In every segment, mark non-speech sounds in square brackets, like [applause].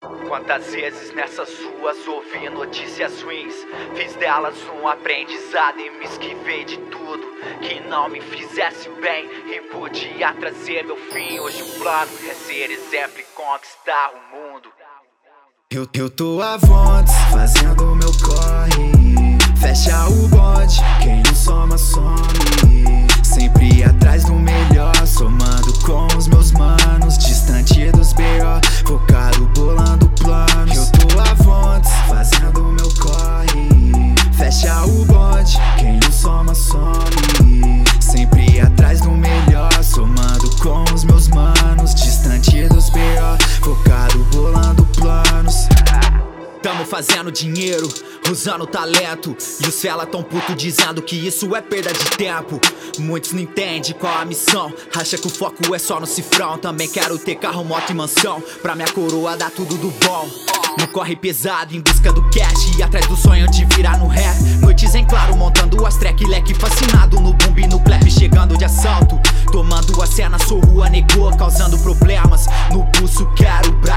Quantas vezes nessas ruas ouvi notícias ruins? Fiz delas um aprendizado e me esquivei de tudo Que não me fizesse bem. E podia trazer meu fim. Hoje o plano é ser exemplo e conquistar o mundo. Eu, eu tô a vontade, fazendo meu corre. Fecha o bonde, quem não soma some. Sempre atrás fazendo dinheiro, usando talento. E os fela tão puto dizendo que isso é perda de tempo. Muitos não entendem qual a missão. Acha que o foco é só no cifrão. Também quero ter carro, moto e mansão. Pra minha coroa dar tudo do bom. No corre pesado em busca do cash. E atrás do sonho de virar no ré. Noites em claro montando as track Leque fascinado no e no clap Chegando de assalto. Tomando a cena, sou rua negou Causando problemas. No pulso quero bright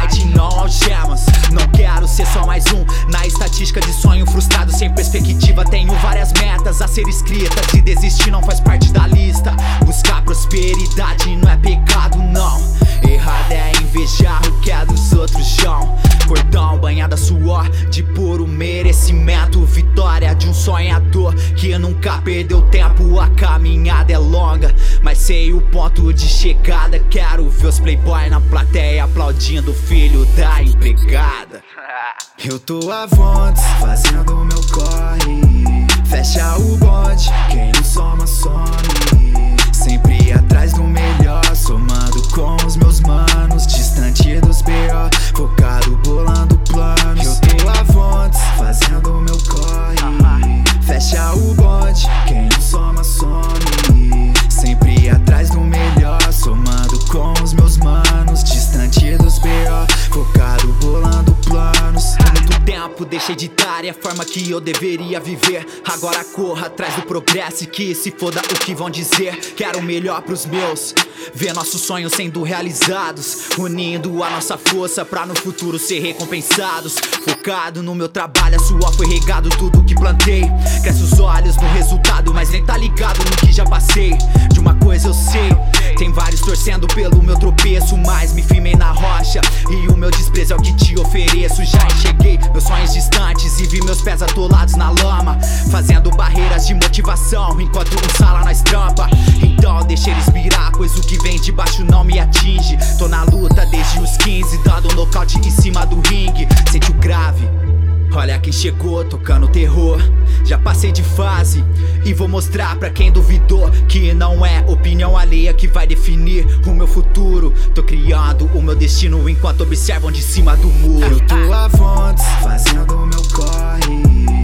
ser escritas E desistir não faz parte da lista. Buscar prosperidade não é pecado não. Errado é invejar o que é dos outros chão Cordão banhada suor de puro merecimento. Vitória de um sonhador que nunca perdeu tempo. A caminhada é longa, mas sei o ponto de chegada. Quero ver os playboy na plateia aplaudindo o filho da empregada. [laughs] Eu tô a vontade, fazendo meu corre Fecha o bonde, quem não soma some. Sempre atrás do melhor, de dar a forma que eu deveria viver. Agora corra atrás do progresso e que se foda o que vão dizer. Quero o melhor pros meus Ver nossos sonhos sendo realizados. Unindo a nossa força pra no futuro ser recompensados. Focado no meu trabalho, a suor foi regado tudo que plantei. Cresce os olhos no resultado, mas nem tá ligado no que já passei. De uma coisa eu sei, tem vários torcendo pelo meu tropeço Mas me firmei na rocha. E o meu desprezo é o que te ofereço. Já enxerguei meus sonhos distantes e vi meus pés atolados na lama Fazendo barreiras de motivação. Enquanto um sala nós trampa Então deixa eles virar, pois o que vem de baixo não me atinge. Tô na luta desde os 15, dando um nocaute em cima do ringue chegou tocando terror. Já passei de fase e vou mostrar pra quem duvidou que não é opinião alheia que vai definir o meu futuro. Tô criando o meu destino enquanto observam de cima do muro. Eu tô a vontade, fazendo meu corre